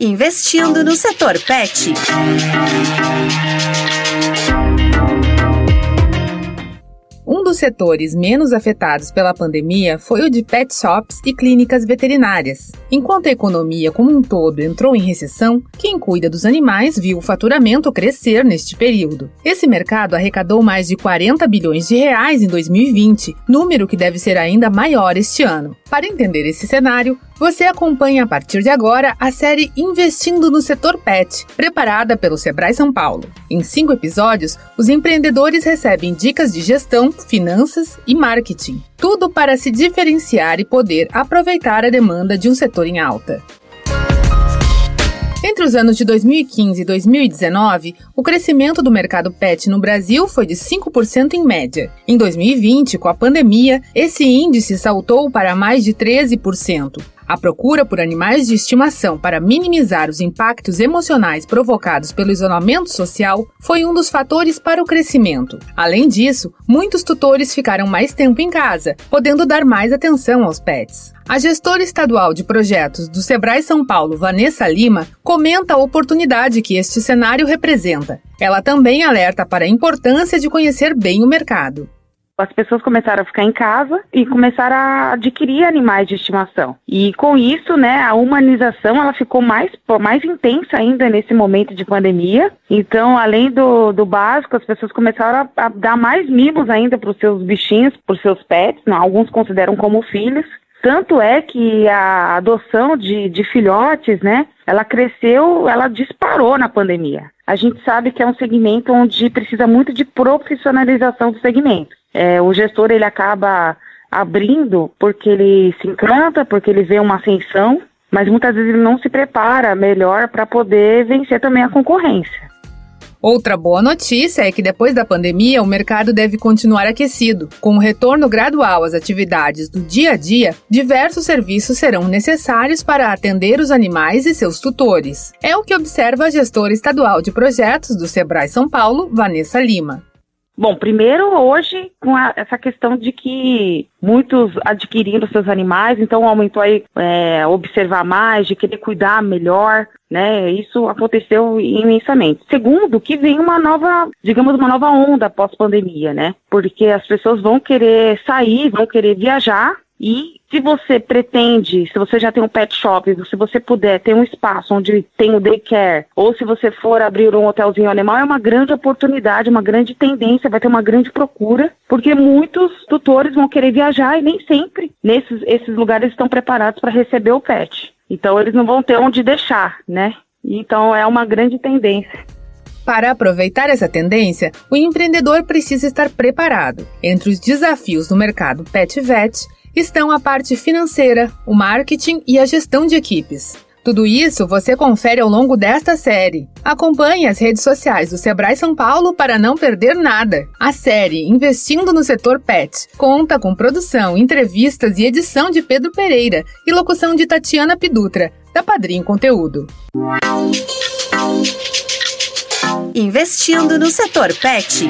Investindo no setor pet. Setores menos afetados pela pandemia foi o de pet shops e clínicas veterinárias. Enquanto a economia como um todo entrou em recessão, quem cuida dos animais viu o faturamento crescer neste período. Esse mercado arrecadou mais de 40 bilhões de reais em 2020, número que deve ser ainda maior este ano. Para entender esse cenário, você acompanha a partir de agora a série Investindo no Setor Pet, preparada pelo Sebrae São Paulo. Em cinco episódios, os empreendedores recebem dicas de gestão, finanças e marketing. Tudo para se diferenciar e poder aproveitar a demanda de um setor em alta. Entre os anos de 2015 e 2019, o crescimento do mercado pet no Brasil foi de 5% em média. Em 2020, com a pandemia, esse índice saltou para mais de 13%. A procura por animais de estimação para minimizar os impactos emocionais provocados pelo isolamento social foi um dos fatores para o crescimento. Além disso, muitos tutores ficaram mais tempo em casa, podendo dar mais atenção aos pets. A gestora estadual de projetos do Sebrae São Paulo, Vanessa Lima, comenta a oportunidade que este cenário representa. Ela também alerta para a importância de conhecer bem o mercado as pessoas começaram a ficar em casa e começaram a adquirir animais de estimação. E com isso, né, a humanização ela ficou mais, mais intensa ainda nesse momento de pandemia. Então, além do, do básico, as pessoas começaram a, a dar mais mimos ainda para os seus bichinhos, para os seus pets, né, alguns consideram como filhos. Tanto é que a adoção de, de filhotes, né, ela cresceu, ela disparou na pandemia. A gente sabe que é um segmento onde precisa muito de profissionalização do segmento. É, o gestor ele acaba abrindo porque ele se encanta, porque ele vê uma ascensão, mas muitas vezes ele não se prepara melhor para poder vencer também a concorrência. Outra boa notícia é que depois da pandemia o mercado deve continuar aquecido. Com o retorno gradual às atividades do dia a dia, diversos serviços serão necessários para atender os animais e seus tutores. É o que observa a gestora estadual de projetos do Sebrae São Paulo, Vanessa Lima. Bom, primeiro hoje com a, essa questão de que muitos adquirindo seus animais, então aumentou aí é, observar mais, de querer cuidar melhor, né? Isso aconteceu imensamente. Segundo, que vem uma nova, digamos, uma nova onda pós-pandemia, né? Porque as pessoas vão querer sair, vão querer viajar e se você pretende, se você já tem um pet shop, se você puder ter um espaço onde tem o daycare, ou se você for abrir um hotelzinho animal, é uma grande oportunidade, uma grande tendência, vai ter uma grande procura, porque muitos tutores vão querer viajar e nem sempre nesses esses lugares estão preparados para receber o pet. Então eles não vão ter onde deixar, né? Então é uma grande tendência. Para aproveitar essa tendência, o empreendedor precisa estar preparado. Entre os desafios do mercado pet vet estão a parte financeira, o marketing e a gestão de equipes. Tudo isso você confere ao longo desta série. Acompanhe as redes sociais do Sebrae São Paulo para não perder nada. A série Investindo no Setor Pet conta com produção, entrevistas e edição de Pedro Pereira e locução de Tatiana Pidutra, da Padrim Conteúdo. Investindo no Setor Pet.